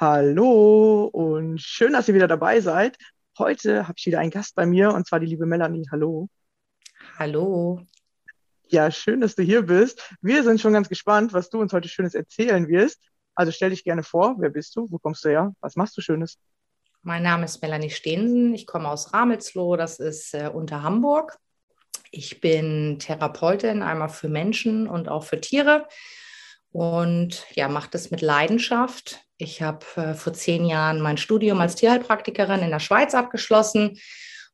Hallo und schön, dass ihr wieder dabei seid. Heute habe ich wieder einen Gast bei mir und zwar die liebe Melanie. Hallo. Hallo. Ja, schön, dass du hier bist. Wir sind schon ganz gespannt, was du uns heute Schönes erzählen wirst. Also stell dich gerne vor. Wer bist du? Wo kommst du her? Was machst du Schönes? Mein Name ist Melanie Stehensen. Ich komme aus Ramelsloh, das ist äh, unter Hamburg. Ich bin Therapeutin, einmal für Menschen und auch für Tiere. Und ja, mache das mit Leidenschaft. Ich habe äh, vor zehn Jahren mein Studium als Tierheilpraktikerin in der Schweiz abgeschlossen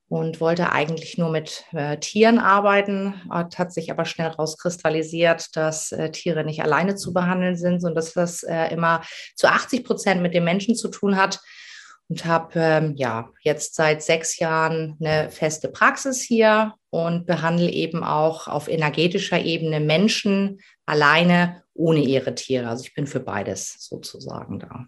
und wollte eigentlich nur mit äh, Tieren arbeiten, hat, hat sich aber schnell rauskristallisiert, dass äh, Tiere nicht alleine zu behandeln sind, sondern dass das äh, immer zu 80 Prozent mit den Menschen zu tun hat. Und habe ähm, ja jetzt seit sechs Jahren eine feste Praxis hier und behandle eben auch auf energetischer Ebene Menschen alleine ohne ihre Tiere. Also ich bin für beides sozusagen da.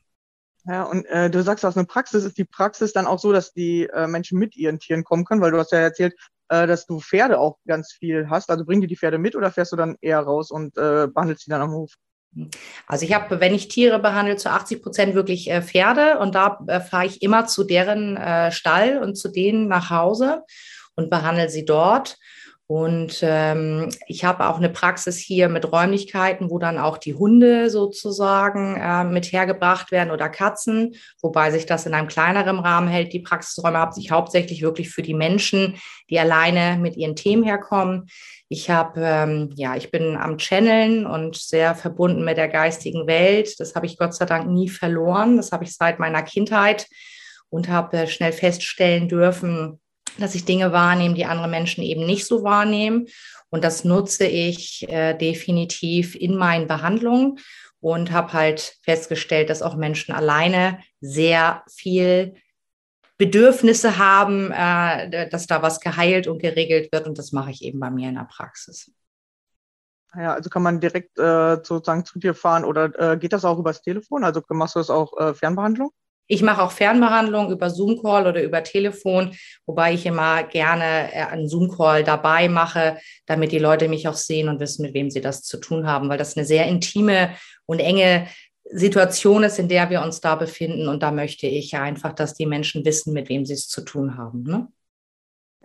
Ja, und äh, du sagst, aus einer Praxis ist die Praxis dann auch so, dass die äh, Menschen mit ihren Tieren kommen können, weil du hast ja erzählt, äh, dass du Pferde auch ganz viel hast. Also bringen die die Pferde mit oder fährst du dann eher raus und äh, behandelst sie dann am Hof? Also ich habe, wenn ich Tiere behandle, zu 80 Prozent wirklich äh, Pferde und da äh, fahre ich immer zu deren äh, Stall und zu denen nach Hause und behandle sie dort. Und ähm, ich habe auch eine Praxis hier mit Räumlichkeiten, wo dann auch die Hunde sozusagen äh, mit hergebracht werden oder Katzen, wobei sich das in einem kleineren Rahmen hält. Die Praxisräume habe ich hauptsächlich wirklich für die Menschen, die alleine mit ihren Themen herkommen. Ich habe, ähm, ja, ich bin am Channeln und sehr verbunden mit der geistigen Welt. Das habe ich Gott sei Dank nie verloren. Das habe ich seit meiner Kindheit und habe äh, schnell feststellen dürfen, dass ich Dinge wahrnehme, die andere Menschen eben nicht so wahrnehmen. Und das nutze ich äh, definitiv in meinen Behandlungen und habe halt festgestellt, dass auch Menschen alleine sehr viel Bedürfnisse haben, äh, dass da was geheilt und geregelt wird. Und das mache ich eben bei mir in der Praxis. Ja, also kann man direkt äh, sozusagen zu dir fahren oder äh, geht das auch übers Telefon? Also machst du das auch äh, Fernbehandlung? Ich mache auch Fernbehandlung über Zoom-Call oder über Telefon, wobei ich immer gerne äh, einen Zoom-Call dabei mache, damit die Leute mich auch sehen und wissen, mit wem sie das zu tun haben, weil das eine sehr intime und enge Situation ist, in der wir uns da befinden. Und da möchte ich einfach, dass die Menschen wissen, mit wem sie es zu tun haben. Ne?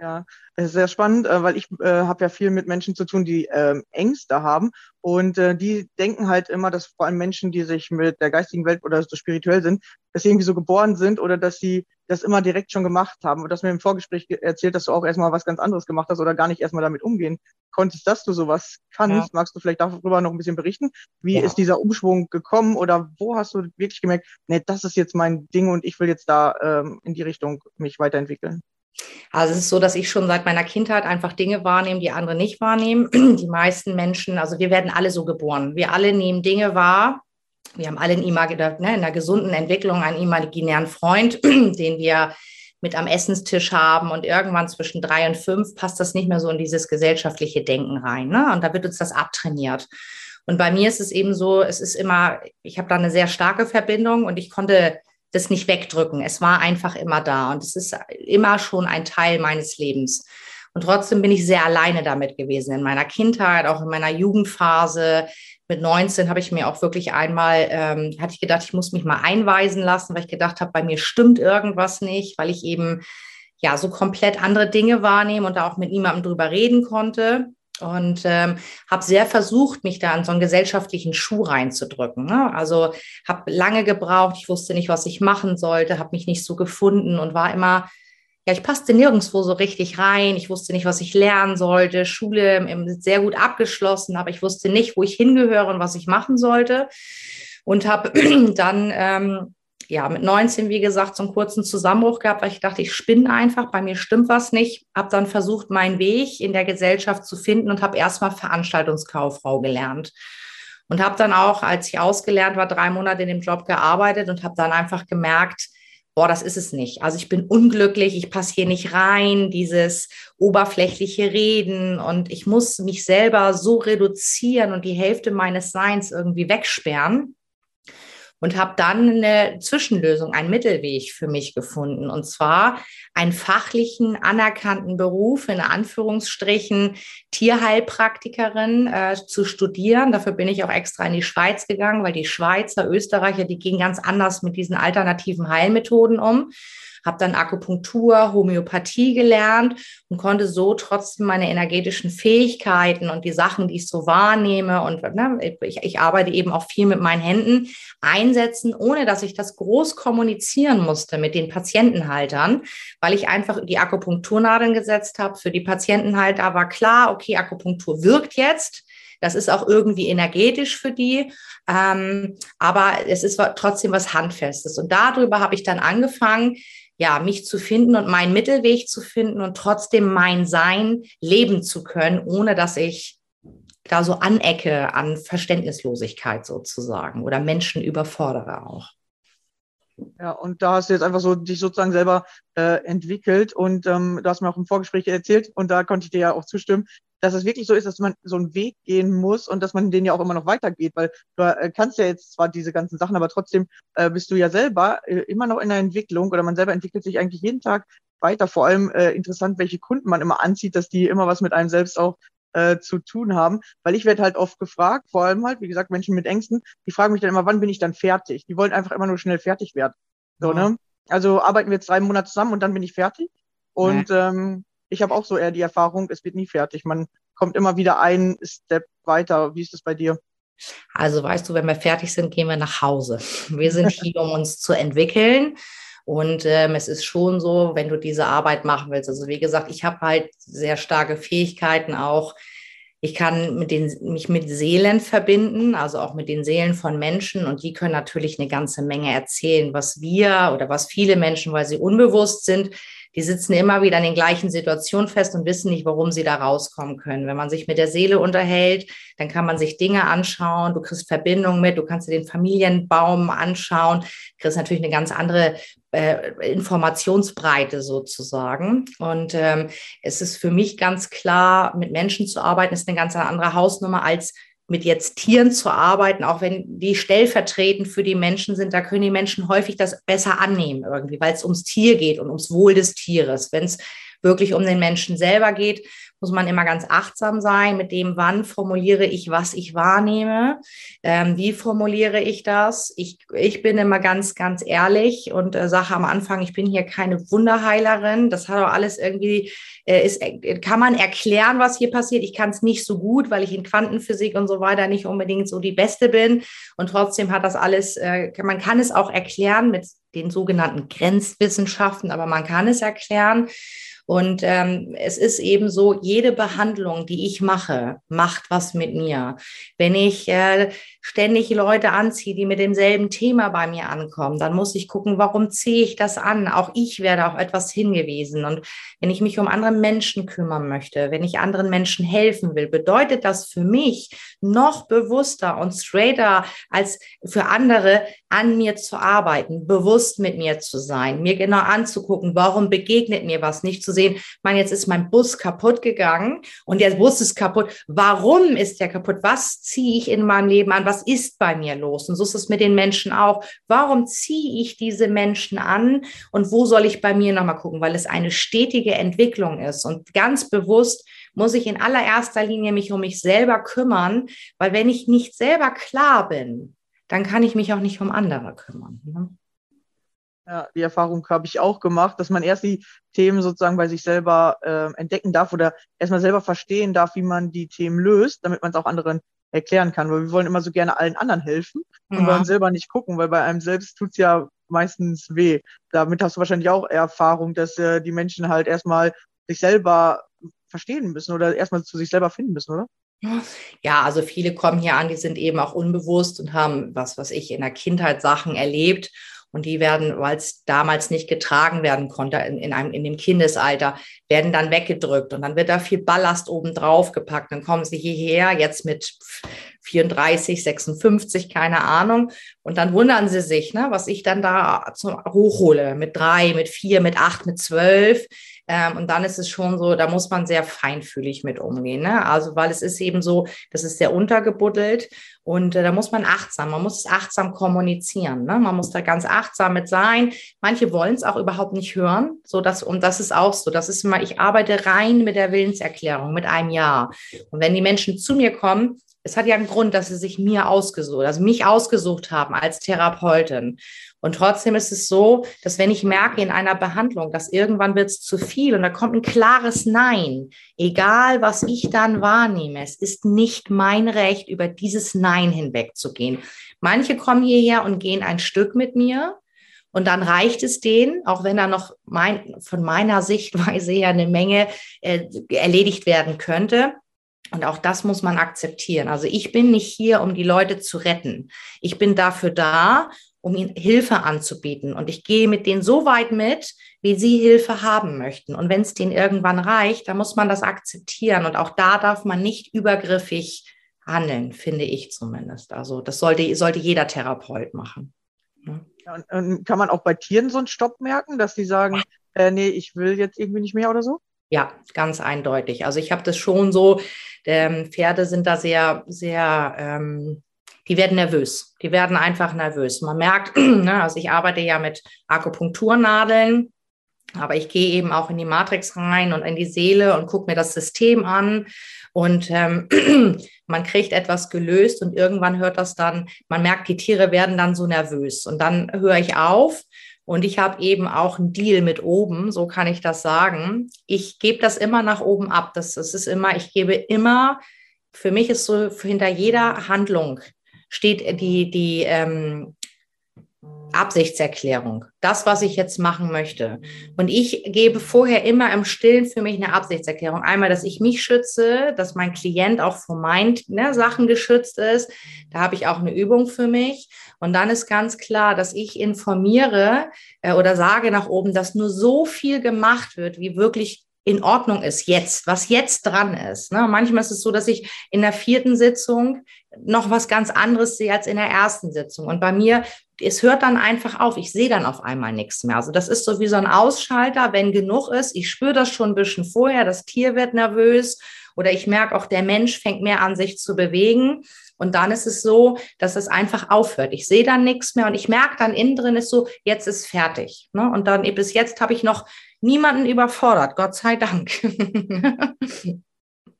Ja, es ist sehr spannend, äh, weil ich äh, habe ja viel mit Menschen zu tun, die ähm, Ängste haben und äh, die denken halt immer, dass vor allem Menschen, die sich mit der geistigen Welt oder so spirituell sind, dass sie irgendwie so geboren sind oder dass sie das immer direkt schon gemacht haben. Und das mir im Vorgespräch erzählt, dass du auch erstmal was ganz anderes gemacht hast oder gar nicht erstmal damit umgehen konntest, dass du sowas kannst. Ja. Magst du vielleicht darüber noch ein bisschen berichten? Wie ja. ist dieser Umschwung gekommen oder wo hast du wirklich gemerkt, nee, das ist jetzt mein Ding und ich will jetzt da ähm, in die Richtung mich weiterentwickeln? Also es ist so, dass ich schon seit meiner Kindheit einfach Dinge wahrnehme, die andere nicht wahrnehmen. Die meisten Menschen, also wir werden alle so geboren. Wir alle nehmen Dinge wahr. Wir haben alle in, ne, in einer gesunden Entwicklung einen imaginären Freund, den wir mit am Essenstisch haben und irgendwann zwischen drei und fünf passt das nicht mehr so in dieses gesellschaftliche Denken rein. Ne? Und da wird uns das abtrainiert. Und bei mir ist es eben so, es ist immer, ich habe da eine sehr starke Verbindung und ich konnte das nicht wegdrücken. Es war einfach immer da und es ist immer schon ein Teil meines Lebens. Und trotzdem bin ich sehr alleine damit gewesen in meiner Kindheit, auch in meiner Jugendphase. Mit 19 habe ich mir auch wirklich einmal, ähm, hatte ich gedacht, ich muss mich mal einweisen lassen, weil ich gedacht habe, bei mir stimmt irgendwas nicht, weil ich eben ja so komplett andere Dinge wahrnehme und da auch mit niemandem drüber reden konnte und ähm, habe sehr versucht, mich da an so einen gesellschaftlichen Schuh reinzudrücken. Ne? Also habe lange gebraucht, ich wusste nicht, was ich machen sollte, habe mich nicht so gefunden und war immer, ja, ich passte nirgendwo so richtig rein. Ich wusste nicht, was ich lernen sollte. Schule sehr gut abgeschlossen, aber ich wusste nicht, wo ich hingehöre und was ich machen sollte. Und habe dann ähm, ja, mit 19, wie gesagt, so einen kurzen Zusammenbruch gehabt, weil ich dachte, ich spinne einfach, bei mir stimmt was nicht. Habe dann versucht, meinen Weg in der Gesellschaft zu finden und habe erstmal Veranstaltungskauffrau gelernt. Und habe dann auch, als ich ausgelernt war, drei Monate in dem Job gearbeitet und habe dann einfach gemerkt, boah, das ist es nicht. Also ich bin unglücklich, ich passe hier nicht rein, dieses oberflächliche Reden und ich muss mich selber so reduzieren und die Hälfte meines Seins irgendwie wegsperren und habe dann eine Zwischenlösung, einen Mittelweg für mich gefunden. Und zwar einen fachlichen, anerkannten Beruf, in Anführungsstrichen Tierheilpraktikerin äh, zu studieren. Dafür bin ich auch extra in die Schweiz gegangen, weil die Schweizer, Österreicher, die gehen ganz anders mit diesen alternativen Heilmethoden um habe dann Akupunktur, Homöopathie gelernt und konnte so trotzdem meine energetischen Fähigkeiten und die Sachen, die ich so wahrnehme und ne, ich, ich arbeite eben auch viel mit meinen Händen einsetzen, ohne dass ich das groß kommunizieren musste mit den Patientenhaltern, weil ich einfach die Akupunkturnadeln gesetzt habe. Für die Patientenhalter war klar, okay, Akupunktur wirkt jetzt. Das ist auch irgendwie energetisch für die, ähm, aber es ist trotzdem was Handfestes. Und darüber habe ich dann angefangen, ja, mich zu finden und meinen Mittelweg zu finden und trotzdem mein Sein leben zu können, ohne dass ich da so anecke an Verständnislosigkeit sozusagen oder Menschen überfordere auch. Ja, und da hast du jetzt einfach so dich sozusagen selber äh, entwickelt und ähm, du hast mir auch im Vorgespräch erzählt und da konnte ich dir ja auch zustimmen, dass es wirklich so ist, dass man so einen Weg gehen muss und dass man den ja auch immer noch weitergeht, weil du äh, kannst ja jetzt zwar diese ganzen Sachen, aber trotzdem äh, bist du ja selber äh, immer noch in der Entwicklung oder man selber entwickelt sich eigentlich jeden Tag weiter. Vor allem äh, interessant, welche Kunden man immer anzieht, dass die immer was mit einem selbst auch äh, zu tun haben, weil ich werde halt oft gefragt, vor allem halt, wie gesagt, Menschen mit Ängsten, die fragen mich dann immer, wann bin ich dann fertig? Die wollen einfach immer nur schnell fertig werden. So, ja. ne? Also arbeiten wir jetzt drei Monate zusammen und dann bin ich fertig. Und ja. ähm, ich habe auch so eher die Erfahrung, es wird nie fertig. Man kommt immer wieder einen Step weiter. Wie ist es bei dir? Also weißt du, wenn wir fertig sind, gehen wir nach Hause. Wir sind hier, um uns zu entwickeln. Und ähm, es ist schon so, wenn du diese Arbeit machen willst. Also wie gesagt, ich habe halt sehr starke Fähigkeiten auch. Ich kann mit den, mich mit Seelen verbinden, also auch mit den Seelen von Menschen. Und die können natürlich eine ganze Menge erzählen, was wir oder was viele Menschen, weil sie unbewusst sind, die sitzen immer wieder in den gleichen Situationen fest und wissen nicht, warum sie da rauskommen können. Wenn man sich mit der Seele unterhält, dann kann man sich Dinge anschauen, du kriegst Verbindungen mit, du kannst dir den Familienbaum anschauen, kriegst natürlich eine ganz andere äh, Informationsbreite sozusagen. Und ähm, es ist für mich ganz klar, mit Menschen zu arbeiten, ist eine ganz andere Hausnummer als mit jetzt Tieren zu arbeiten, auch wenn die stellvertretend für die Menschen sind, da können die Menschen häufig das besser annehmen irgendwie, weil es ums Tier geht und ums Wohl des Tieres. Wenn es wirklich um den Menschen selber geht, muss man immer ganz achtsam sein mit dem, wann formuliere ich, was ich wahrnehme, ähm, wie formuliere ich das. Ich, ich bin immer ganz, ganz ehrlich und äh, sage am Anfang, ich bin hier keine Wunderheilerin. Das hat auch alles irgendwie, äh, ist, äh, kann man erklären, was hier passiert. Ich kann es nicht so gut, weil ich in Quantenphysik und so weiter nicht unbedingt so die Beste bin. Und trotzdem hat das alles, äh, man kann es auch erklären mit den sogenannten Grenzwissenschaften, aber man kann es erklären. Und ähm, es ist eben so, jede Behandlung, die ich mache, macht was mit mir. Wenn ich äh, ständig Leute anziehe, die mit demselben Thema bei mir ankommen, dann muss ich gucken, warum ziehe ich das an? Auch ich werde auf etwas hingewiesen. Und wenn ich mich um andere Menschen kümmern möchte, wenn ich anderen Menschen helfen will, bedeutet das für mich noch bewusster und straighter als für andere an mir zu arbeiten, bewusst mit mir zu sein, mir genau anzugucken, warum begegnet mir was, nicht zu sehen, man, jetzt ist mein Bus kaputt gegangen und der Bus ist kaputt. Warum ist der kaputt? Was ziehe ich in meinem Leben an? Was ist bei mir los? Und so ist es mit den Menschen auch. Warum ziehe ich diese Menschen an und wo soll ich bei mir nochmal gucken? Weil es eine stetige Entwicklung ist und ganz bewusst muss ich in allererster Linie mich um mich selber kümmern, weil wenn ich nicht selber klar bin, dann kann ich mich auch nicht um andere kümmern. Ne? Ja, die Erfahrung habe ich auch gemacht, dass man erst die Themen sozusagen bei sich selber äh, entdecken darf oder erstmal selber verstehen darf, wie man die Themen löst, damit man es auch anderen erklären kann. Weil wir wollen immer so gerne allen anderen helfen und wollen selber nicht gucken, weil bei einem selbst tut's ja meistens weh. Damit hast du wahrscheinlich auch Erfahrung, dass äh, die Menschen halt erstmal sich selber verstehen müssen oder erstmal zu sich selber finden müssen, oder? Ja, also viele kommen hier an, die sind eben auch unbewusst und haben, was was ich, in der Kindheit Sachen erlebt. Und die werden, weil es damals nicht getragen werden konnte, in, in, einem, in dem Kindesalter, werden dann weggedrückt. Und dann wird da viel Ballast oben drauf gepackt. Dann kommen sie hierher, jetzt mit 34, 56, keine Ahnung. Und dann wundern sie sich, ne, was ich dann da hochhole. Mit drei, mit vier, mit acht, mit zwölf ähm, und dann ist es schon so, da muss man sehr feinfühlig mit umgehen. Ne? Also, weil es ist eben so, das ist sehr untergebuddelt und äh, da muss man achtsam, man muss achtsam kommunizieren. Ne? Man muss da ganz achtsam mit sein. Manche wollen es auch überhaupt nicht hören. So dass, und das ist auch so. Das ist immer, ich arbeite rein mit der Willenserklärung, mit einem Ja. Und wenn die Menschen zu mir kommen, es hat ja einen Grund, dass sie sich mir ausgesucht, also mich ausgesucht haben als Therapeutin. Und trotzdem ist es so, dass wenn ich merke in einer Behandlung, dass irgendwann wird es zu viel und da kommt ein klares Nein, egal was ich dann wahrnehme, es ist nicht mein Recht, über dieses Nein hinwegzugehen. Manche kommen hierher und gehen ein Stück mit mir und dann reicht es denen, auch wenn da noch mein, von meiner Sichtweise ja eine Menge äh, erledigt werden könnte. Und auch das muss man akzeptieren. Also ich bin nicht hier, um die Leute zu retten. Ich bin dafür da, um ihnen Hilfe anzubieten. Und ich gehe mit denen so weit mit, wie sie Hilfe haben möchten. Und wenn es denen irgendwann reicht, dann muss man das akzeptieren. Und auch da darf man nicht übergriffig handeln, finde ich zumindest. Also das sollte, sollte jeder Therapeut machen. Ne? Und, und kann man auch bei Tieren so einen Stopp merken, dass die sagen, äh, nee, ich will jetzt irgendwie nicht mehr oder so? Ja, ganz eindeutig. Also ich habe das schon so, ähm, Pferde sind da sehr, sehr ähm, die werden nervös. Die werden einfach nervös. Man merkt, ne, also ich arbeite ja mit Akupunkturnadeln, aber ich gehe eben auch in die Matrix rein und in die Seele und gucke mir das System an. Und ähm, man kriegt etwas gelöst und irgendwann hört das dann, man merkt, die Tiere werden dann so nervös. Und dann höre ich auf und ich habe eben auch einen Deal mit oben, so kann ich das sagen. Ich gebe das immer nach oben ab. Das, das ist immer, ich gebe immer, für mich ist so hinter jeder Handlung steht die, die ähm, Absichtserklärung. Das, was ich jetzt machen möchte. Und ich gebe vorher immer im Stillen für mich eine Absichtserklärung. Einmal, dass ich mich schütze, dass mein Klient auch vor meinen ne, Sachen geschützt ist. Da habe ich auch eine Übung für mich. Und dann ist ganz klar, dass ich informiere äh, oder sage nach oben, dass nur so viel gemacht wird, wie wirklich in Ordnung ist jetzt, was jetzt dran ist. Ne? Manchmal ist es so, dass ich in der vierten Sitzung noch was ganz anderes sehe als in der ersten Sitzung. Und bei mir, es hört dann einfach auf. Ich sehe dann auf einmal nichts mehr. Also das ist so wie so ein Ausschalter, wenn genug ist. Ich spüre das schon ein bisschen vorher. Das Tier wird nervös Oder ich merke auch, der Mensch fängt mehr an, sich zu bewegen. Und dann ist es so, dass es einfach aufhört. Ich sehe dann nichts mehr und ich merke dann innen drin ist so, jetzt ist fertig. Ne? Und dann bis jetzt habe ich noch niemanden überfordert, Gott sei Dank.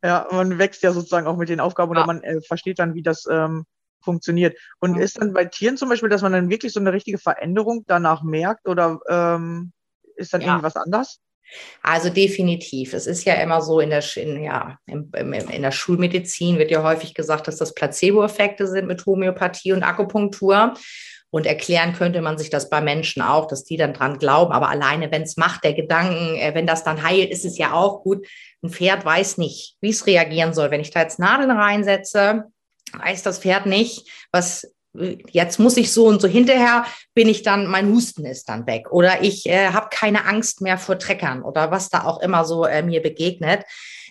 ja, man wächst ja sozusagen auch mit den Aufgaben ja. oder man äh, versteht dann, wie das ähm, funktioniert. Und ja. ist dann bei Tieren zum Beispiel, dass man dann wirklich so eine richtige Veränderung danach merkt oder ähm, ist dann ja. irgendwas anders? Also definitiv. Es ist ja immer so in der, in, ja, in, in der Schulmedizin wird ja häufig gesagt, dass das Placebo-Effekte sind mit Homöopathie und Akupunktur. Und erklären könnte man sich das bei Menschen auch, dass die dann dran glauben. Aber alleine, wenn es macht, der Gedanken, äh, wenn das dann heilt, ist es ja auch gut. Ein Pferd weiß nicht, wie es reagieren soll. Wenn ich da jetzt Nadeln reinsetze, weiß das Pferd nicht, was jetzt muss ich so und so hinterher bin ich dann, mein Husten ist dann weg oder ich äh, habe keine Angst mehr vor Treckern oder was da auch immer so äh, mir begegnet.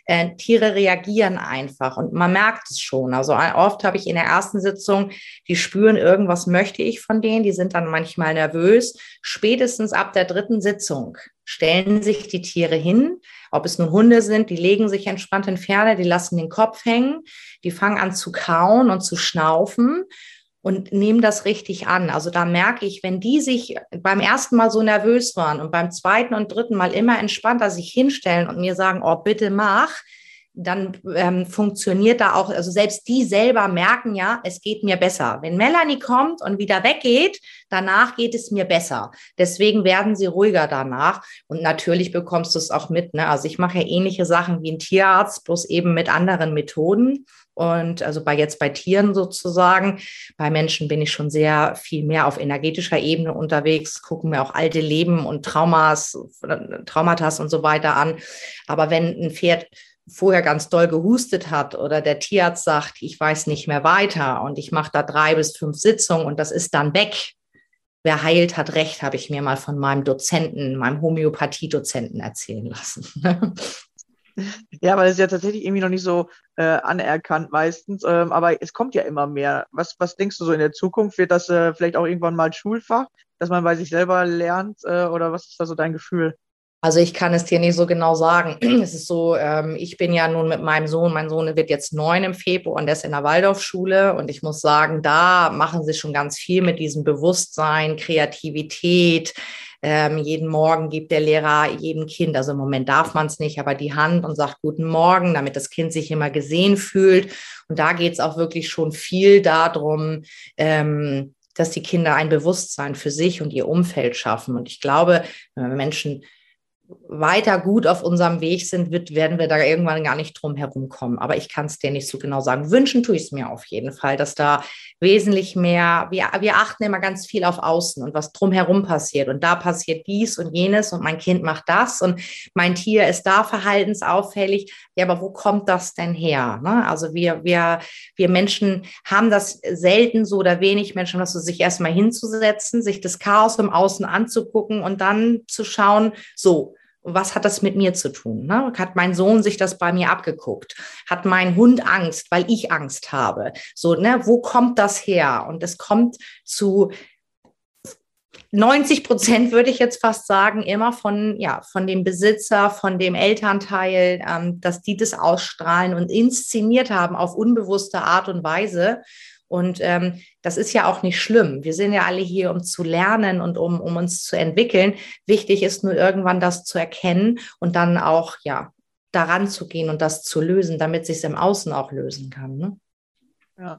Äh, Tiere reagieren einfach und man merkt es schon. Also oft habe ich in der ersten Sitzung, die spüren, irgendwas möchte ich von denen, die sind dann manchmal nervös. Spätestens ab der dritten Sitzung stellen sich die Tiere hin, ob es nun Hunde sind, die legen sich entspannt in Pferde, die lassen den Kopf hängen, die fangen an zu kauen und zu schnaufen und nehmen das richtig an. Also da merke ich, wenn die sich beim ersten Mal so nervös waren und beim zweiten und dritten Mal immer entspannter sich hinstellen und mir sagen, oh, bitte mach, dann ähm, funktioniert da auch, also selbst die selber merken ja, es geht mir besser. Wenn Melanie kommt und wieder weggeht, danach geht es mir besser. Deswegen werden sie ruhiger danach. Und natürlich bekommst du es auch mit. Ne? Also ich mache ja ähnliche Sachen wie ein Tierarzt, bloß eben mit anderen Methoden. Und also bei jetzt bei Tieren sozusagen. Bei Menschen bin ich schon sehr viel mehr auf energetischer Ebene unterwegs, gucken mir auch alte Leben und Traumas, Traumata und so weiter an. Aber wenn ein Pferd vorher ganz doll gehustet hat oder der Tierarzt sagt, ich weiß nicht mehr weiter und ich mache da drei bis fünf Sitzungen und das ist dann weg. Wer heilt, hat recht, habe ich mir mal von meinem Dozenten, meinem Homöopathie-Dozenten erzählen lassen. Ja, weil es ja tatsächlich irgendwie noch nicht so äh, anerkannt meistens, ähm, aber es kommt ja immer mehr. Was, was denkst du so in der Zukunft? Wird das äh, vielleicht auch irgendwann mal Schulfach, dass man bei sich selber lernt äh, oder was ist da so dein Gefühl? Also ich kann es dir nicht so genau sagen. Es ist so, ähm, ich bin ja nun mit meinem Sohn, mein Sohn wird jetzt neun im Februar und der ist in der Waldorfschule und ich muss sagen, da machen sie schon ganz viel mit diesem Bewusstsein, Kreativität. Ähm, jeden Morgen gibt der Lehrer jedem Kind, also im Moment darf man es nicht, aber die Hand und sagt Guten Morgen, damit das Kind sich immer gesehen fühlt. Und da geht es auch wirklich schon viel darum, ähm, dass die Kinder ein Bewusstsein für sich und ihr Umfeld schaffen. Und ich glaube, wenn Menschen weiter gut auf unserem Weg sind, wird, werden wir da irgendwann gar nicht drum herum kommen. Aber ich kann es dir nicht so genau sagen. Wünschen tue ich es mir auf jeden Fall, dass da wesentlich mehr, wir, wir achten immer ganz viel auf Außen und was drumherum passiert. Und da passiert dies und jenes und mein Kind macht das und mein Tier ist da verhaltensauffällig. Ja, aber wo kommt das denn her? Ne? Also wir, wir, wir Menschen haben das selten so oder wenig Menschen, dass du sich erstmal hinzusetzen, sich das Chaos im Außen anzugucken und dann zu schauen, so, was hat das mit mir zu tun? Ne? Hat mein Sohn sich das bei mir abgeguckt? Hat mein Hund Angst, weil ich Angst habe? So, ne, wo kommt das her? Und es kommt zu 90 Prozent würde ich jetzt fast sagen, immer von, ja, von dem Besitzer, von dem Elternteil, ähm, dass die das ausstrahlen und inszeniert haben auf unbewusste Art und Weise. Und ähm, das ist ja auch nicht schlimm. Wir sind ja alle hier, um zu lernen und um, um uns zu entwickeln. Wichtig ist nur irgendwann das zu erkennen und dann auch, ja, daran zu gehen und das zu lösen, damit sich es im Außen auch lösen kann. Ne? Ja.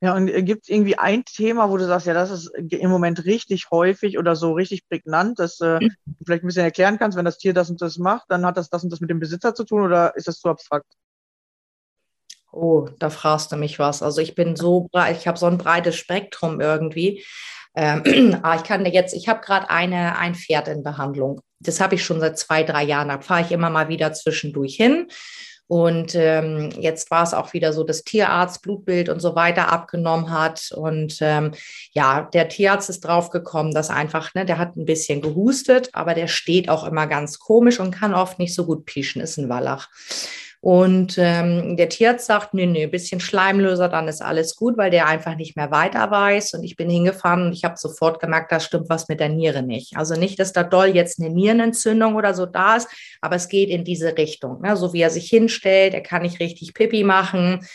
Ja, und äh, gibt es irgendwie ein Thema, wo du sagst, ja, das ist im Moment richtig häufig oder so richtig prägnant, dass äh, mhm. du vielleicht ein bisschen erklären kannst, wenn das Tier das und das macht, dann hat das das und das mit dem Besitzer zu tun oder ist das zu abstrakt? Oh, da fragst du mich was. Also ich bin so breit, ich habe so ein breites Spektrum irgendwie. Ähm, aber ich kann dir jetzt, ich habe gerade eine, ein Pferd in Behandlung. Das habe ich schon seit zwei, drei Jahren. Da fahre ich immer mal wieder zwischendurch hin. Und ähm, jetzt war es auch wieder so, dass Tierarzt Blutbild und so weiter abgenommen hat. Und ähm, ja, der Tierarzt ist draufgekommen, dass einfach, ne, der hat ein bisschen gehustet, aber der steht auch immer ganz komisch und kann oft nicht so gut pieschen, ist ein Wallach. Und ähm, der Tierarzt sagt, nee, nee, bisschen Schleimlöser, dann ist alles gut, weil der einfach nicht mehr weiter weiß. Und ich bin hingefahren und ich habe sofort gemerkt, da stimmt was mit der Niere nicht. Also nicht, dass da doll jetzt eine Nierenentzündung oder so da ist, aber es geht in diese Richtung. Ne? So wie er sich hinstellt, er kann nicht richtig Pipi machen.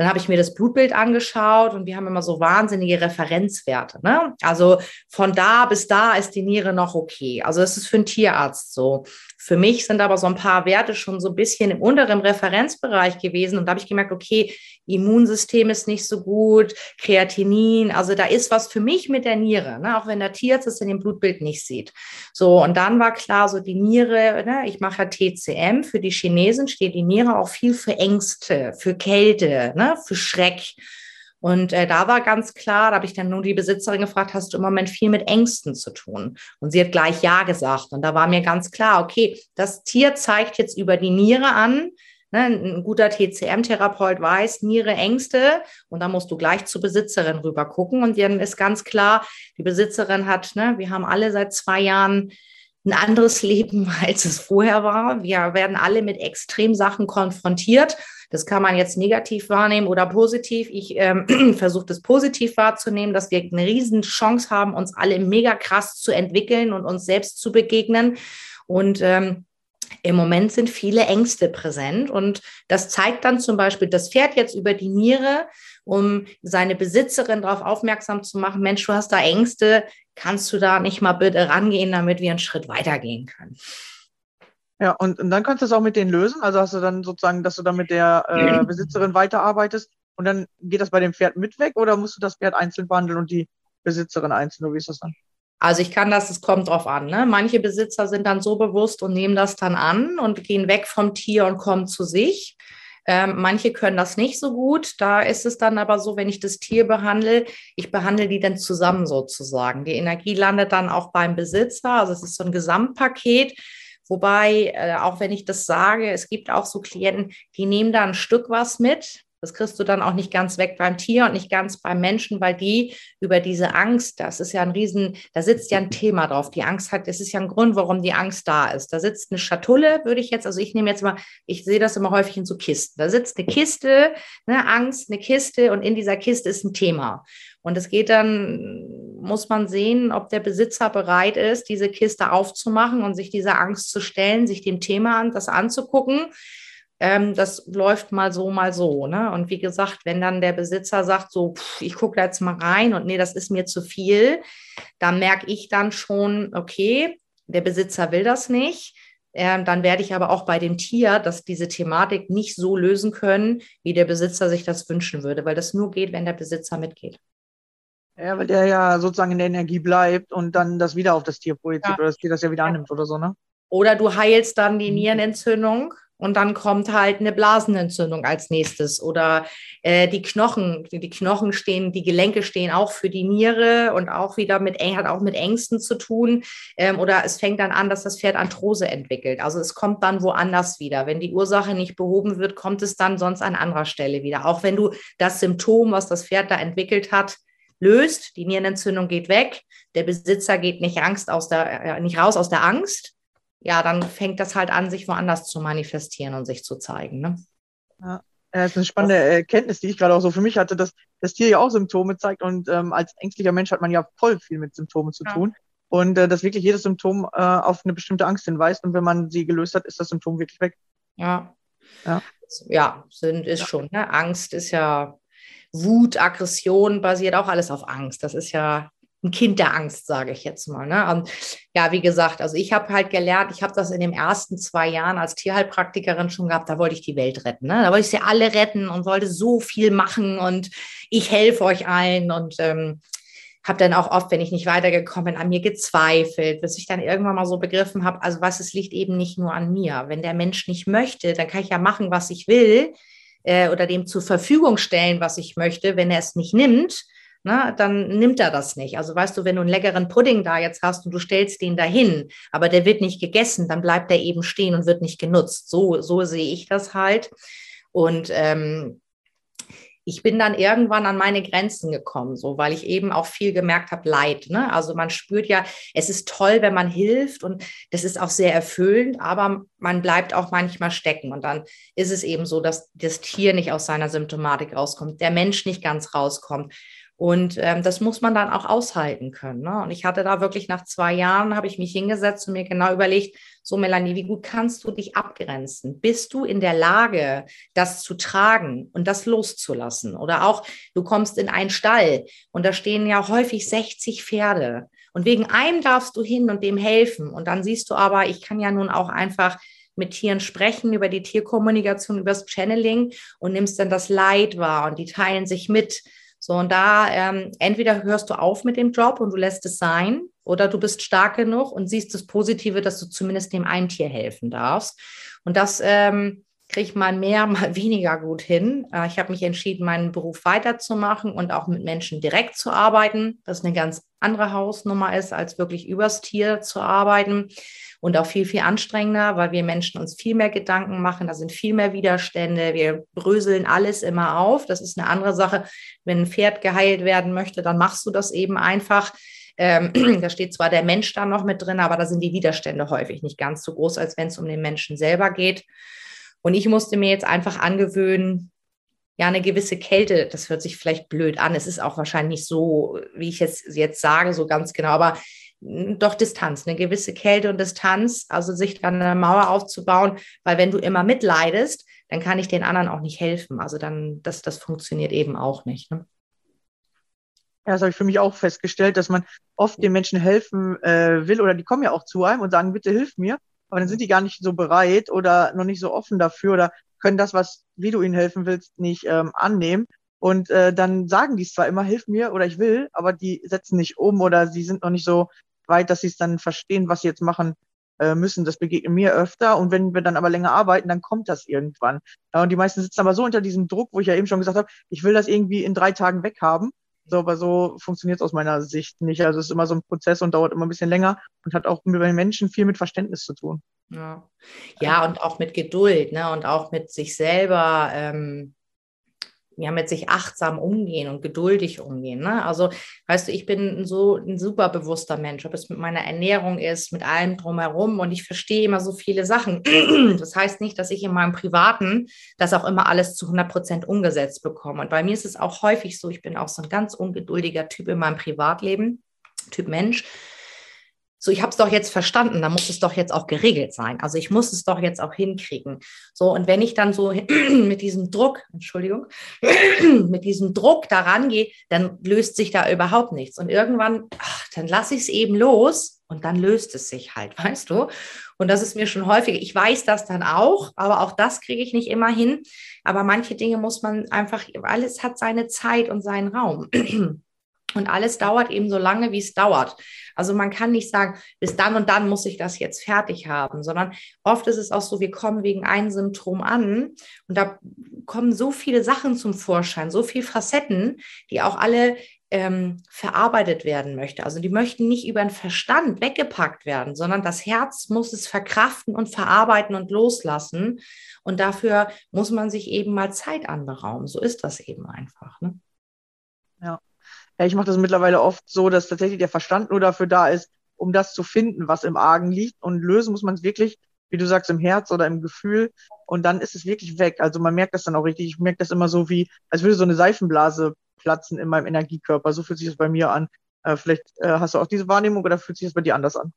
Dann habe ich mir das Blutbild angeschaut und wir haben immer so wahnsinnige Referenzwerte. Ne? Also von da bis da ist die Niere noch okay. Also das ist für einen Tierarzt so. Für mich sind aber so ein paar Werte schon so ein bisschen im unteren Referenzbereich gewesen. Und da habe ich gemerkt, okay, Immunsystem ist nicht so gut, Kreatinin, also da ist was für mich mit der Niere, ne? auch wenn der Tierarzt es in dem Blutbild nicht sieht. So, und dann war klar, so die Niere, ne? ich mache ja TCM, für die Chinesen steht die Niere auch viel für Ängste, für Kälte, ne? Für Schreck. Und äh, da war ganz klar, da habe ich dann nur die Besitzerin gefragt, hast du im Moment viel mit Ängsten zu tun? Und sie hat gleich Ja gesagt. Und da war mir ganz klar, okay, das Tier zeigt jetzt über die Niere an, Ne, ein guter TCM-Therapeut weiß, Niere, Ängste und dann musst du gleich zur Besitzerin rüber gucken und dann ist ganz klar, die Besitzerin hat, ne, wir haben alle seit zwei Jahren ein anderes Leben, als es vorher war. Wir werden alle mit Extremsachen konfrontiert. Das kann man jetzt negativ wahrnehmen oder positiv. Ich ähm, versuche das positiv wahrzunehmen, dass wir eine riesen Chance haben, uns alle mega krass zu entwickeln und uns selbst zu begegnen. Und ähm, im Moment sind viele Ängste präsent und das zeigt dann zum Beispiel das Pferd jetzt über die Niere, um seine Besitzerin darauf aufmerksam zu machen, Mensch, du hast da Ängste, kannst du da nicht mal bitte rangehen, damit wir einen Schritt weitergehen können. Ja, und, und dann kannst du es auch mit denen lösen. Also hast du dann sozusagen, dass du dann mit der äh, Besitzerin weiterarbeitest und dann geht das bei dem Pferd mit weg oder musst du das Pferd einzeln behandeln und die Besitzerin einzeln? Oder wie ist das dann? Also ich kann das, es kommt drauf an. Ne? Manche Besitzer sind dann so bewusst und nehmen das dann an und gehen weg vom Tier und kommen zu sich. Ähm, manche können das nicht so gut. Da ist es dann aber so, wenn ich das Tier behandle, ich behandle die dann zusammen sozusagen. Die Energie landet dann auch beim Besitzer. Also es ist so ein Gesamtpaket. Wobei, äh, auch wenn ich das sage, es gibt auch so Klienten, die nehmen da ein Stück was mit. Das kriegst du dann auch nicht ganz weg beim Tier und nicht ganz beim Menschen, weil die über diese Angst, das ist ja ein Riesen, da sitzt ja ein Thema drauf. Die Angst hat, das ist ja ein Grund, warum die Angst da ist. Da sitzt eine Schatulle, würde ich jetzt, also ich nehme jetzt mal, ich sehe das immer häufig in so Kisten. Da sitzt eine Kiste, eine Angst, eine Kiste und in dieser Kiste ist ein Thema. Und es geht dann, muss man sehen, ob der Besitzer bereit ist, diese Kiste aufzumachen und sich dieser Angst zu stellen, sich dem Thema an, das anzugucken. Ähm, das läuft mal so, mal so. Ne? Und wie gesagt, wenn dann der Besitzer sagt, so, pff, ich gucke da jetzt mal rein und nee, das ist mir zu viel, dann merke ich dann schon, okay, der Besitzer will das nicht. Ähm, dann werde ich aber auch bei dem Tier, dass diese Thematik nicht so lösen können, wie der Besitzer sich das wünschen würde, weil das nur geht, wenn der Besitzer mitgeht. Ja, weil der ja sozusagen in der Energie bleibt und dann das wieder auf das Tier projiziert Ja. oder das Tier das ja wieder annimmt oder so, ne? Oder du heilst dann die Mhm. Nierenentzündung und dann kommt halt eine Blasenentzündung als nächstes. Oder äh, die Knochen, die, Knochen stehen, die Gelenke stehen auch für die Niere und auch wieder mit hat auch mit Ängsten zu tun. Ähm, oder es fängt dann an, dass das Pferd Arthrose entwickelt. Also es kommt dann woanders wieder. Wenn die Ursache nicht behoben wird, kommt es dann sonst an anderer Stelle wieder. Auch wenn du das Symptom, was das Pferd da entwickelt hat, löst, die Nierenentzündung geht weg, der Besitzer geht nicht Angst aus der, äh, nicht raus aus der Angst, ja, dann fängt das halt an, sich woanders zu manifestieren und sich zu zeigen. Ne? Ja, das ist eine spannende Erkenntnis, die ich gerade auch so für mich hatte, dass das Tier ja auch Symptome zeigt und ähm, als ängstlicher Mensch hat man ja voll viel mit Symptomen zu Ja. tun und äh, dass wirklich jedes Symptom äh, auf eine bestimmte Angst hinweist und wenn man sie gelöst hat, ist das Symptom wirklich weg. Ja. Ja. Ja, sind, ist Ja. schon. Ne? Angst ist ja Wut, Aggression basiert auch alles auf Angst. Das ist ja ein Kind der Angst, sage ich jetzt mal. Ne? Und ja, wie gesagt, also ich habe halt gelernt, ich habe das in den ersten zwei Jahren als Tierheilpraktikerin schon gehabt, da wollte ich die Welt retten. Ne? Da wollte ich sie alle retten und wollte so viel machen und ich helfe euch allen und ähm, habe dann auch oft, wenn ich nicht weitergekommen bin, an mir gezweifelt, bis ich dann irgendwann mal so begriffen habe, also was, es liegt eben nicht nur an mir. Wenn der Mensch nicht möchte, dann kann ich ja machen, was ich will äh, oder dem zur Verfügung stellen, was ich möchte. Wenn er es nicht nimmt, na, dann nimmt er das nicht. Also weißt du, wenn du einen leckeren Pudding da jetzt hast und du stellst den dahin, aber der wird nicht gegessen, dann bleibt er eben stehen und wird nicht genutzt. So, so sehe ich das halt. Und ähm, ich bin dann irgendwann an meine Grenzen gekommen, so weil ich eben auch viel gemerkt habe, Leid. Ne? Also man spürt ja, es ist toll, wenn man hilft und das ist auch sehr erfüllend, aber man bleibt auch manchmal stecken und dann ist es eben so, dass das Tier nicht aus seiner Symptomatik rauskommt, der Mensch nicht ganz rauskommt. Und ähm, das muss man dann auch aushalten können. Ne? Und ich hatte da wirklich nach zwei Jahren, habe ich mich hingesetzt und mir genau überlegt, so Melanie, wie gut kannst du dich abgrenzen? Bist du in der Lage, das zu tragen und das loszulassen? Oder auch, du kommst in einen Stall und da stehen ja häufig 60 Pferde. Und wegen einem darfst du hin und dem helfen. Und dann siehst du aber, ich kann ja nun auch einfach mit Tieren sprechen, über die Tierkommunikation, über das Channeling und nimmst dann das Leid wahr und die teilen sich mit. So, und da ähm, entweder hörst du auf mit dem Job und du lässt es sein, oder du bist stark genug und siehst das Positive, dass du zumindest dem einen Tier helfen darfst. Und das ähm, kriege ich mal mehr, mal weniger gut hin. Äh, ich habe mich entschieden, meinen Beruf weiterzumachen und auch mit Menschen direkt zu arbeiten, was eine ganz andere Hausnummer ist, als wirklich übers Tier zu arbeiten und auch viel, viel anstrengender, weil wir Menschen uns viel mehr Gedanken machen, da sind viel mehr Widerstände, wir bröseln alles immer auf. Das ist eine andere Sache. Wenn ein Pferd geheilt werden möchte, dann machst du das eben einfach. Ähm, da steht zwar der Mensch da noch mit drin, aber da sind die Widerstände häufig nicht ganz so groß, als wenn es um den Menschen selber geht. Und ich musste mir jetzt einfach angewöhnen, ja, eine gewisse Kälte, das hört sich vielleicht blöd an. Es ist auch wahrscheinlich so, wie ich es jetzt sage, so ganz genau, aber doch Distanz, eine gewisse Kälte und Distanz, also sich dann eine Mauer aufzubauen, weil wenn du immer mitleidest, dann kann ich den anderen auch nicht helfen. Also dann, das, das funktioniert eben auch nicht. Ne? Ja, das habe ich für mich auch festgestellt, dass man oft den Menschen helfen äh, will oder die kommen ja auch zu einem und sagen, bitte hilf mir, aber dann sind die gar nicht so bereit oder noch nicht so offen dafür oder können das, was, wie du ihnen helfen willst, nicht ähm, annehmen. Und äh, dann sagen die es zwar immer, hilf mir oder ich will, aber die setzen nicht um oder sie sind noch nicht so weit, dass sie es dann verstehen, was sie jetzt machen äh, müssen. Das begegnet mir öfter. Und wenn wir dann aber länger arbeiten, dann kommt das irgendwann. Ja, und die meisten sitzen aber so unter diesem Druck, wo ich ja eben schon gesagt habe, ich will das irgendwie in drei Tagen weghaben. So, aber so funktioniert es aus meiner Sicht nicht. Also es ist immer so ein Prozess und dauert immer ein bisschen länger und hat auch mit den Menschen viel mit Verständnis zu tun. Ja, ja und auch mit Geduld, ne? Und auch mit sich selber ähm, ja, mit sich achtsam umgehen und geduldig umgehen. Ne? Also, weißt du, ich bin so ein super bewusster Mensch, ob es mit meiner Ernährung ist, mit allem drumherum und ich verstehe immer so viele Sachen. Das heißt nicht, dass ich in meinem Privaten das auch immer alles zu 100 Prozent umgesetzt bekomme. Und bei mir ist es auch häufig so, ich bin auch so ein ganz ungeduldiger Typ in meinem Privatleben, Typ Mensch so, ich habe es doch jetzt verstanden, da muss es doch jetzt auch geregelt sein. Also ich muss es doch jetzt auch hinkriegen. So, und wenn ich dann so mit diesem Druck, Entschuldigung, mit diesem Druck daran gehe, dann löst sich da überhaupt nichts. Und irgendwann, ach, dann lasse ich es eben los und dann löst es sich halt, weißt du? Und das ist mir schon häufig, ich weiß das dann auch, aber auch das kriege ich nicht immer hin. Aber manche Dinge muss man einfach, alles hat seine Zeit und seinen Raum. Und alles dauert eben so lange, wie es dauert. Also man kann nicht sagen, bis dann und dann muss ich das jetzt fertig haben, sondern oft ist es auch so, wir kommen wegen einem Symptom an und da kommen so viele Sachen zum Vorschein, so viele Facetten, die auch alle ähm, verarbeitet werden möchte. Also die möchten nicht über den Verstand weggepackt werden, sondern das Herz muss es verkraften und verarbeiten und loslassen. Und dafür muss man sich eben mal Zeit anberaumen. So ist das eben einfach. Ne? Ja. Ich mache das mittlerweile oft so, dass tatsächlich der Verstand nur dafür da ist, um das zu finden, was im Argen liegt. Und lösen muss man es wirklich, wie du sagst, im Herz oder im Gefühl. Und dann ist es wirklich weg. Also man merkt das dann auch richtig. Ich merke das immer so wie, als würde so eine Seifenblase platzen in meinem Energiekörper. So fühlt sich das bei mir an. Äh, vielleicht äh, hast du auch diese Wahrnehmung oder fühlt sich das bei dir anders an?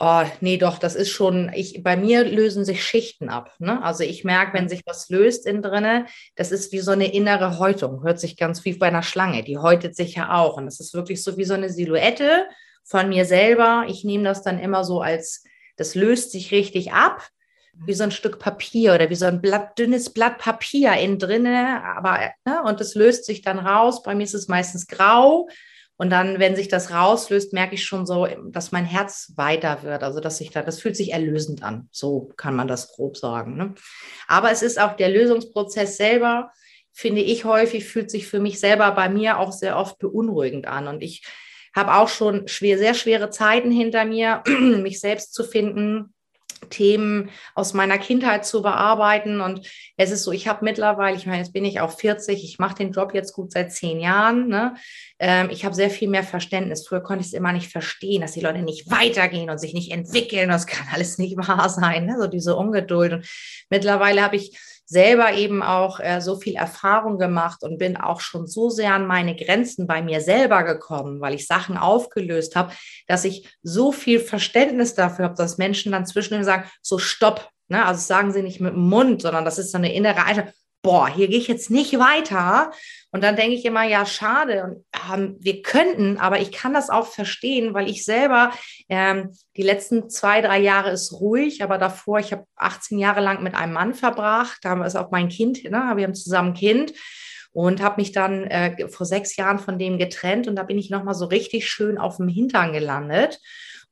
Oh, nee, doch, das ist schon, ich, bei mir lösen sich Schichten ab. Ne? Also ich merke, wenn sich was löst in drinne, das ist wie so eine innere Häutung. Hört sich ganz wie bei einer Schlange, die häutet sich ja auch. Und das ist wirklich so wie so eine Silhouette von mir selber. Ich nehme das dann immer so als, das löst sich richtig ab, wie so ein Stück Papier oder wie so ein Blatt, dünnes Blatt Papier innen drinne. Aber, ne? und das löst sich dann raus. Bei mir ist es meistens grau und dann, wenn sich das rauslöst, merke ich schon so, dass mein Herz weiter wird. Also, dass sich da, das fühlt sich erlösend an. So kann man das grob sagen. Ne? Aber es ist auch der Lösungsprozess selber, finde ich häufig, fühlt sich für mich selber bei mir auch sehr oft beunruhigend an. Und ich habe auch schon schwer, sehr schwere Zeiten hinter mir, mich selbst zu finden, Themen aus meiner Kindheit zu bearbeiten. Und es ist so, ich habe mittlerweile, ich meine, jetzt bin ich auch 40, ich mache den Job jetzt gut seit zehn Jahren. Ne? Ähm, ich habe sehr viel mehr Verständnis. Früher konnte ich es immer nicht verstehen, dass die Leute nicht weitergehen und sich nicht entwickeln. Das kann alles nicht wahr sein. Ne? So diese Ungeduld. Und mittlerweile habe ich selber eben auch äh, so viel Erfahrung gemacht und bin auch schon so sehr an meine Grenzen bei mir selber gekommen, weil ich Sachen aufgelöst habe, dass ich so viel Verständnis dafür habe, dass Menschen dann zwischendurch sagen, so stopp. Ne? Also sagen sie nicht mit dem Mund, sondern das ist so eine innere Einstellung boah, hier gehe ich jetzt nicht weiter. Und dann denke ich immer, ja, schade. Ähm, wir könnten, aber ich kann das auch verstehen, weil ich selber ähm, die letzten zwei, drei Jahre ist ruhig, aber davor, ich habe 18 Jahre lang mit einem Mann verbracht. Da haben wir es auch mein Kind, ne? wir haben zusammen ein Kind und habe mich dann äh, vor sechs Jahren von dem getrennt und da bin ich nochmal so richtig schön auf dem Hintern gelandet.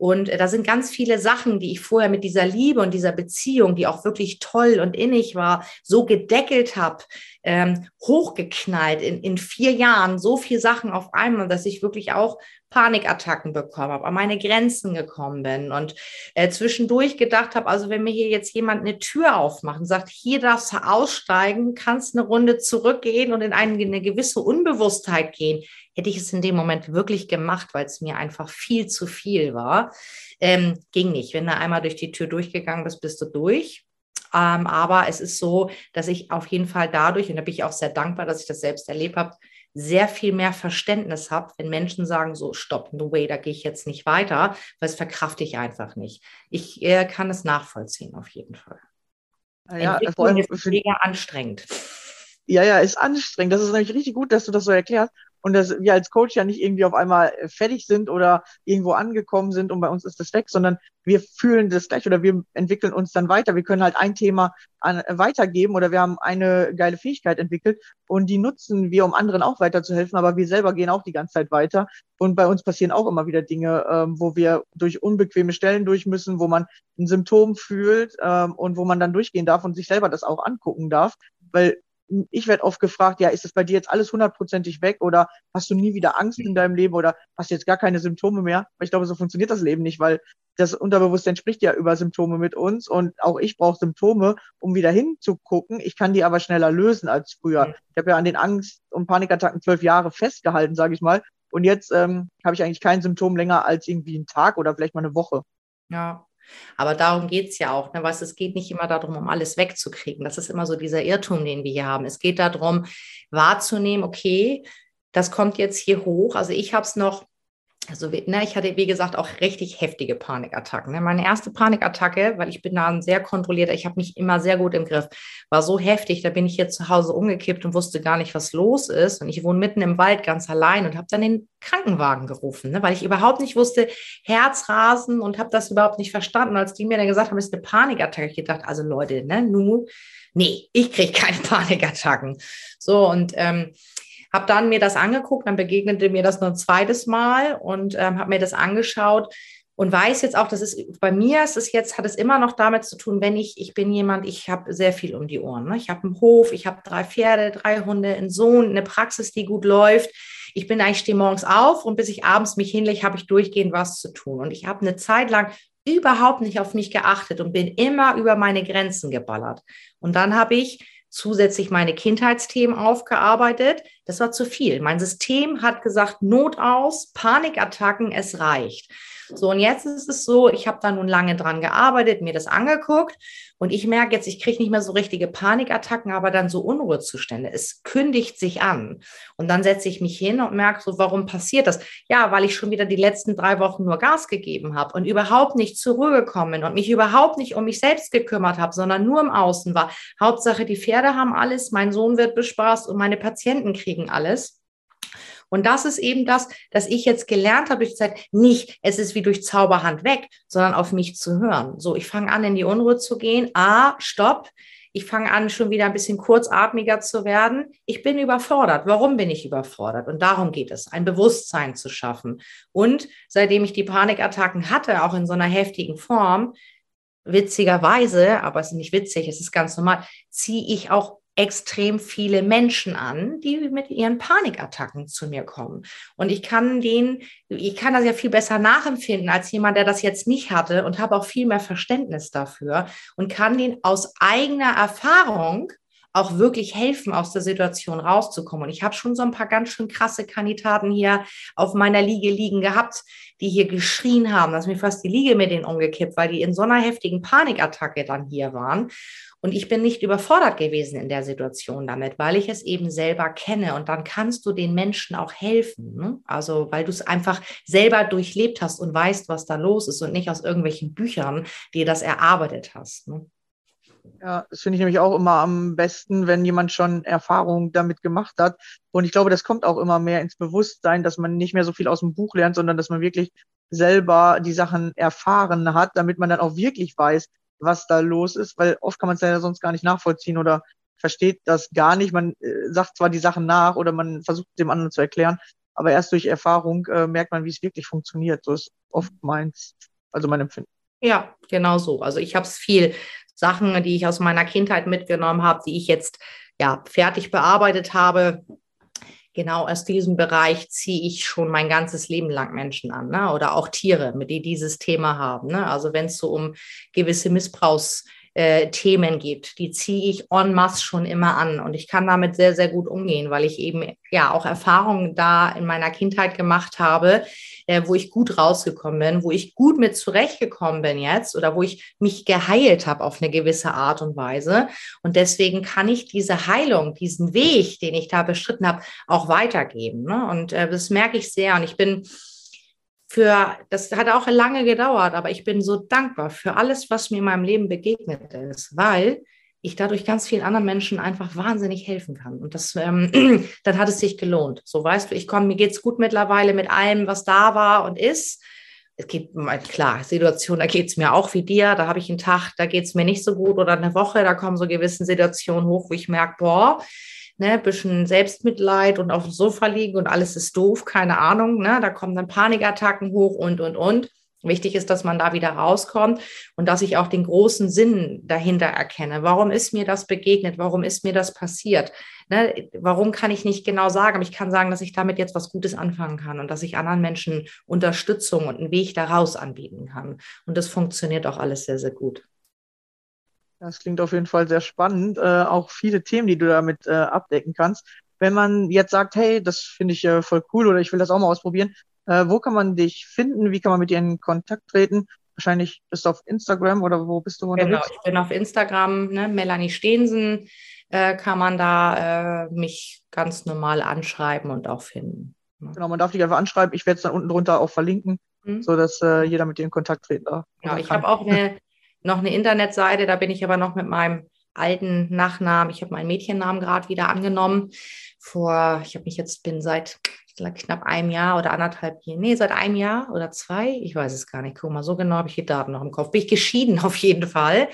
Und äh, da sind ganz viele Sachen, die ich vorher mit dieser Liebe und dieser Beziehung, die auch wirklich toll und innig war, so gedeckelt habe, ähm, hochgeknallt in, in vier Jahren, so viele Sachen auf einmal, dass ich wirklich auch Panikattacken bekommen habe, an meine Grenzen gekommen bin und äh, zwischendurch gedacht habe, also wenn mir hier jetzt jemand eine Tür aufmacht und sagt, hier darfst du aussteigen, kannst eine Runde zurückgehen und in eine, eine gewisse Unbewusstheit gehen, hätte ich es in dem Moment wirklich gemacht, weil es mir einfach viel zu viel war. Ähm, ging nicht. Wenn du einmal durch die Tür durchgegangen bist, bist du durch. Ähm, aber es ist so, dass ich auf jeden Fall dadurch, und da bin ich auch sehr dankbar, dass ich das selbst erlebt habe, sehr viel mehr Verständnis habe, wenn Menschen sagen, so, stopp, no way, da gehe ich jetzt nicht weiter, weil es verkrafte ich einfach nicht. Ich äh, kann es nachvollziehen, auf jeden Fall. Ja, vor allem, ist mega anstrengend. Ja, ja, ist anstrengend. Das ist nämlich richtig gut, dass du das so erklärst, und dass wir als Coach ja nicht irgendwie auf einmal äh, fertig sind oder irgendwo angekommen sind und bei uns ist das weg, sondern wir fühlen das gleich oder wir entwickeln uns dann weiter. Wir können halt ein Thema an, äh, weitergeben oder wir haben eine geile Fähigkeit entwickelt und die nutzen wir, um anderen auch weiterzuhelfen, aber wir selber gehen auch die ganze Zeit weiter und bei uns passieren auch immer wieder Dinge, ähm, wo wir durch unbequeme Stellen durch müssen, wo man ein Symptom fühlt ähm, und wo man dann durchgehen darf und sich selber das auch angucken darf, weil ich werde oft gefragt, ja, ist das bei dir jetzt alles hundertprozentig weg oder hast du nie wieder Angst in deinem Leben oder hast du jetzt gar keine Symptome mehr? Aber ich glaube, so funktioniert das Leben nicht, weil das Unterbewusstsein spricht ja über Symptome mit uns und auch ich brauche Symptome, um wieder hinzugucken. Ich kann die aber schneller lösen als früher. Ich habe ja an den Angst- und Panikattacken zwölf Jahre festgehalten, sage ich mal. Und jetzt ähm, habe ich eigentlich kein Symptom länger als irgendwie einen Tag oder vielleicht mal eine Woche. Ja, aber darum geht es ja auch. Ne? Was, es geht nicht immer darum, um alles wegzukriegen. Das ist immer so dieser Irrtum, den wir hier haben. Es geht darum, wahrzunehmen, okay, das kommt jetzt hier hoch. Also ich habe es noch also ne, ich hatte, wie gesagt, auch richtig heftige Panikattacken. Ne? Meine erste Panikattacke, weil ich bin da ein sehr kontrollierter, ich habe mich immer sehr gut im Griff, war so heftig, da bin ich jetzt zu Hause umgekippt und wusste gar nicht, was los ist. Und ich wohne mitten im Wald ganz allein und habe dann den Krankenwagen gerufen, ne? weil ich überhaupt nicht wusste, Herzrasen und habe das überhaupt nicht verstanden. Als die mir dann gesagt haben, es ist eine Panikattacke, ich gedacht, also Leute, ne, nu, nee, ich kriege keine Panikattacken. So und ähm, habe dann mir das angeguckt, dann begegnete mir das noch ein zweites Mal und ähm, habe mir das angeschaut und weiß jetzt auch, dass es bei mir ist es jetzt, hat es immer noch damit zu tun, wenn ich, ich bin jemand, ich habe sehr viel um die Ohren. Ne? Ich habe einen Hof, ich habe drei Pferde, drei Hunde, einen Sohn, eine Praxis, die gut läuft. Ich bin eigentlich, stehe morgens auf und bis ich abends mich hinlege, habe ich durchgehend was zu tun. Und ich habe eine Zeit lang überhaupt nicht auf mich geachtet und bin immer über meine Grenzen geballert. Und dann habe ich zusätzlich meine Kindheitsthemen aufgearbeitet. Das war zu viel. Mein System hat gesagt, Not aus, Panikattacken, es reicht. So, und jetzt ist es so, ich habe da nun lange dran gearbeitet, mir das angeguckt und ich merke jetzt, ich kriege nicht mehr so richtige Panikattacken, aber dann so Unruhezustände. Es kündigt sich an. Und dann setze ich mich hin und merke so, warum passiert das? Ja, weil ich schon wieder die letzten drei Wochen nur Gas gegeben habe und überhaupt nicht zur Ruhe gekommen bin und mich überhaupt nicht um mich selbst gekümmert habe, sondern nur im Außen war. Hauptsache, die Pferde haben alles, mein Sohn wird bespaßt und meine Patienten kriegen alles. Und das ist eben das, dass ich jetzt gelernt habe durch die Zeit, nicht, es ist wie durch Zauberhand weg, sondern auf mich zu hören. So, ich fange an, in die Unruhe zu gehen. Ah, stopp. Ich fange an, schon wieder ein bisschen kurzatmiger zu werden. Ich bin überfordert. Warum bin ich überfordert? Und darum geht es, ein Bewusstsein zu schaffen. Und seitdem ich die Panikattacken hatte, auch in so einer heftigen Form, witzigerweise, aber es ist nicht witzig, es ist ganz normal, ziehe ich auch extrem viele Menschen an, die mit ihren Panikattacken zu mir kommen. Und ich kann den, ich kann das ja viel besser nachempfinden als jemand, der das jetzt nicht hatte und habe auch viel mehr Verständnis dafür und kann den aus eigener Erfahrung auch wirklich helfen, aus der Situation rauszukommen. Und ich habe schon so ein paar ganz schön krasse Kandidaten hier auf meiner Liege liegen gehabt, die hier geschrien haben, dass mir fast die Liege mit denen umgekippt, weil die in so einer heftigen Panikattacke dann hier waren. Und ich bin nicht überfordert gewesen in der Situation damit, weil ich es eben selber kenne. Und dann kannst du den Menschen auch helfen. Ne? Also, weil du es einfach selber durchlebt hast und weißt, was da los ist und nicht aus irgendwelchen Büchern dir das erarbeitet hast. Ne? Ja, das finde ich nämlich auch immer am besten, wenn jemand schon Erfahrung damit gemacht hat. Und ich glaube, das kommt auch immer mehr ins Bewusstsein, dass man nicht mehr so viel aus dem Buch lernt, sondern dass man wirklich selber die Sachen erfahren hat, damit man dann auch wirklich weiß, was da los ist, weil oft kann man es ja sonst gar nicht nachvollziehen oder versteht das gar nicht. Man äh, sagt zwar die Sachen nach oder man versucht dem anderen zu erklären, aber erst durch Erfahrung äh, merkt man, wie es wirklich funktioniert. So ist oft meins, also mein Empfinden. Ja, genau so. Also ich habe es viel Sachen, die ich aus meiner Kindheit mitgenommen habe, die ich jetzt ja fertig bearbeitet habe. Genau aus diesem Bereich ziehe ich schon mein ganzes Leben lang Menschen an, ne? oder auch Tiere, mit die dieses Thema haben. Ne? Also wenn es so um gewisse Missbrauchs äh, Themen gibt, die ziehe ich en masse schon immer an und ich kann damit sehr, sehr gut umgehen, weil ich eben ja auch Erfahrungen da in meiner Kindheit gemacht habe, äh, wo ich gut rausgekommen bin, wo ich gut mit zurechtgekommen bin jetzt oder wo ich mich geheilt habe auf eine gewisse Art und Weise. Und deswegen kann ich diese Heilung, diesen Weg, den ich da bestritten habe, auch weitergeben. Ne? Und äh, das merke ich sehr. Und ich bin für, das hat auch lange gedauert, aber ich bin so dankbar für alles, was mir in meinem Leben begegnet ist, weil ich dadurch ganz vielen anderen Menschen einfach wahnsinnig helfen kann. Und das, ähm, dann hat es sich gelohnt. So weißt du, ich komme, mir geht's gut mittlerweile mit allem, was da war und ist. Es geht, klar, Situation, da geht's mir auch wie dir. Da habe ich einen Tag, da geht's mir nicht so gut oder eine Woche, da kommen so gewisse Situationen hoch, wo ich merke, boah, ne, bisschen Selbstmitleid und auf dem Sofa liegen und alles ist doof, keine Ahnung, ne, da kommen dann Panikattacken hoch und, und, und. Wichtig ist, dass man da wieder rauskommt und dass ich auch den großen Sinn dahinter erkenne. Warum ist mir das begegnet? Warum ist mir das passiert? Ne, warum kann ich nicht genau sagen? Aber ich kann sagen, dass ich damit jetzt was Gutes anfangen kann und dass ich anderen Menschen Unterstützung und einen Weg daraus anbieten kann. Und das funktioniert auch alles sehr, sehr gut. Das klingt auf jeden Fall sehr spannend. Äh, auch viele Themen, die du damit äh, abdecken kannst. Wenn man jetzt sagt, hey, das finde ich äh, voll cool oder ich will das auch mal ausprobieren, äh, wo kann man dich finden? Wie kann man mit dir in Kontakt treten? Wahrscheinlich bist du auf Instagram oder wo bist du unterwegs? Genau, ich bin auf Instagram, ne? Melanie Stehensen äh, kann man da äh, mich ganz normal anschreiben und auch finden. Ne? Genau, man darf dich einfach anschreiben. Ich werde es dann unten drunter auch verlinken, mhm. sodass jeder mit dir in Kontakt treten darf. Genau, ich habe auch eine noch eine Internetseite, da bin ich aber noch mit meinem alten Nachnamen. Ich habe meinen Mädchennamen gerade wieder angenommen. Vor, ich habe mich jetzt, bin seit knapp einem Jahr oder anderthalb Jahren, nee, seit einem Jahr oder zwei, ich weiß es gar nicht. Guck mal, so genau habe ich die Daten noch im Kopf. Bin ich geschieden auf jeden Fall.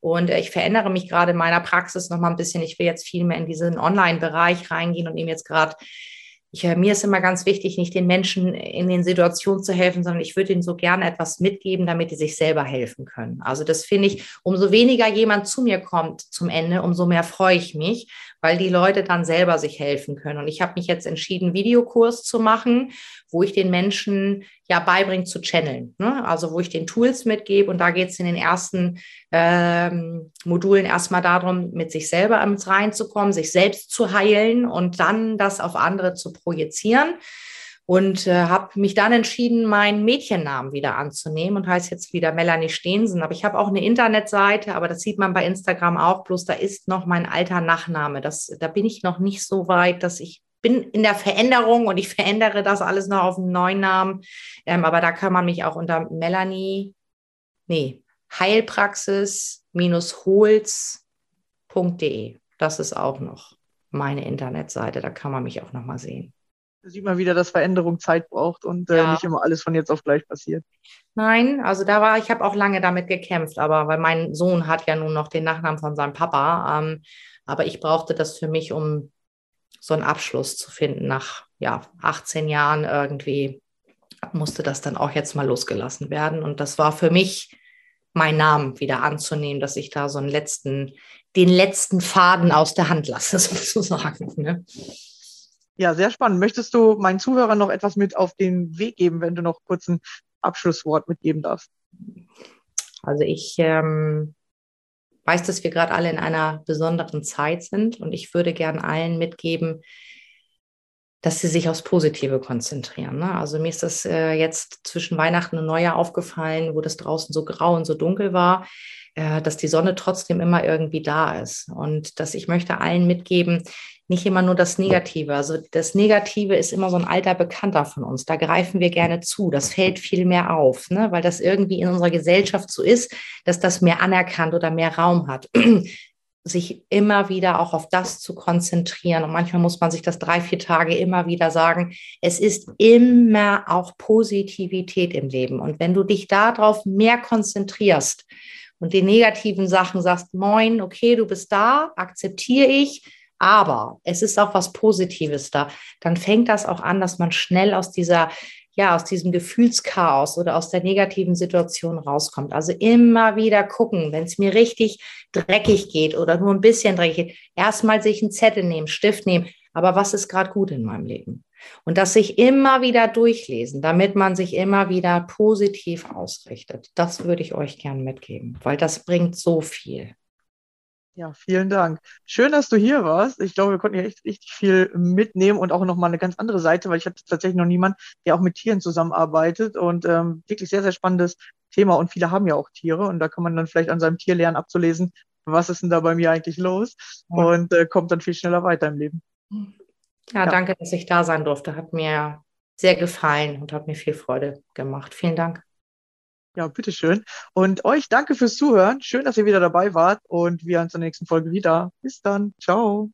Und äh, ich verändere mich gerade in meiner Praxis noch mal ein bisschen. Ich will jetzt viel mehr in diesen Online-Bereich reingehen und nehme jetzt gerade ich, äh, mir ist immer ganz wichtig, nicht den Menschen in den Situationen zu helfen, sondern ich würde ihnen so gerne etwas mitgeben, damit die sich selber helfen können. Also das finde ich, umso weniger jemand zu mir kommt zum Ende, umso mehr freue ich mich, weil die Leute dann selber sich helfen können. Und ich habe mich jetzt entschieden, Videokurs zu machen, wo ich den Menschen ja beibringe zu channeln. Ne? Also wo ich den Tools mitgebe und da geht es in den ersten ähm, Modulen erstmal darum, mit sich selber ins reinzukommen, sich selbst zu heilen und dann das auf andere zu projizieren und äh, habe mich dann entschieden, meinen Mädchennamen wieder anzunehmen und heißt jetzt wieder Melanie Stehensen. Aber ich habe auch eine Internetseite, aber das sieht man bei Instagram auch, bloß da ist noch mein alter Nachname. Das, da bin ich noch nicht so weit, dass ich bin in der Veränderung und ich verändere das alles noch auf einen neuen Namen. Ähm, aber da kann man mich auch unter Melanie, nee, Heilpraxis-Holz.de. Das ist auch noch meine Internetseite. Da kann man mich auch noch mal sehen sieht man wieder, dass Veränderung Zeit braucht und äh, ja. nicht immer alles von jetzt auf gleich passiert. Nein, also da war, ich habe auch lange damit gekämpft, aber weil mein Sohn hat ja nun noch den Nachnamen von seinem Papa. Ähm, aber ich brauchte das für mich, um so einen Abschluss zu finden. Nach ja, 18 Jahren irgendwie musste das dann auch jetzt mal losgelassen werden. Und das war für mich mein Namen wieder anzunehmen, dass ich da so einen letzten den letzten Faden aus der Hand lasse, sozusagen. Ne? Ja, sehr spannend. Möchtest du meinen Zuhörern noch etwas mit auf den Weg geben, wenn du noch kurz ein Abschlusswort mitgeben darfst? Also ich ähm, weiß, dass wir gerade alle in einer besonderen Zeit sind und ich würde gern allen mitgeben, dass sie sich aufs Positive konzentrieren. Ne? Also mir ist das äh, jetzt zwischen Weihnachten und Neujahr aufgefallen, wo das draußen so grau und so dunkel war, äh, dass die Sonne trotzdem immer irgendwie da ist. Und dass ich möchte allen mitgeben, nicht immer nur das Negative. Also das Negative ist immer so ein alter Bekannter von uns. Da greifen wir gerne zu. Das fällt viel mehr auf, ne? weil das irgendwie in unserer Gesellschaft so ist, dass das mehr anerkannt oder mehr Raum hat sich immer wieder auch auf das zu konzentrieren. Und manchmal muss man sich das drei, vier Tage immer wieder sagen. Es ist immer auch Positivität im Leben. Und wenn du dich darauf mehr konzentrierst und die negativen Sachen sagst, moin, okay, du bist da, akzeptiere ich, aber es ist auch was Positives da, dann fängt das auch an, dass man schnell aus dieser ja, aus diesem Gefühlschaos oder aus der negativen Situation rauskommt. Also immer wieder gucken, wenn es mir richtig dreckig geht oder nur ein bisschen dreckig geht, erstmal sich einen Zettel nehmen, Stift nehmen, aber was ist gerade gut in meinem Leben? Und das sich immer wieder durchlesen, damit man sich immer wieder positiv ausrichtet. Das würde ich euch gerne mitgeben, weil das bringt so viel. Ja, vielen Dank. Schön, dass du hier warst. Ich glaube, wir konnten hier echt richtig viel mitnehmen und auch nochmal eine ganz andere Seite, weil ich hatte tatsächlich noch niemanden, der auch mit Tieren zusammenarbeitet und ähm, wirklich sehr, sehr spannendes Thema. Und viele haben ja auch Tiere und da kann man dann vielleicht an seinem Tier lernen abzulesen, was ist denn da bei mir eigentlich los ja. und äh, kommt dann viel schneller weiter im Leben. Ja, ja, danke, dass ich da sein durfte. Hat mir sehr gefallen und hat mir viel Freude gemacht. Vielen Dank. Ja, bitteschön. Und euch danke fürs Zuhören. Schön, dass ihr wieder dabei wart und wir uns in der nächsten Folge wieder. Bis dann. Ciao.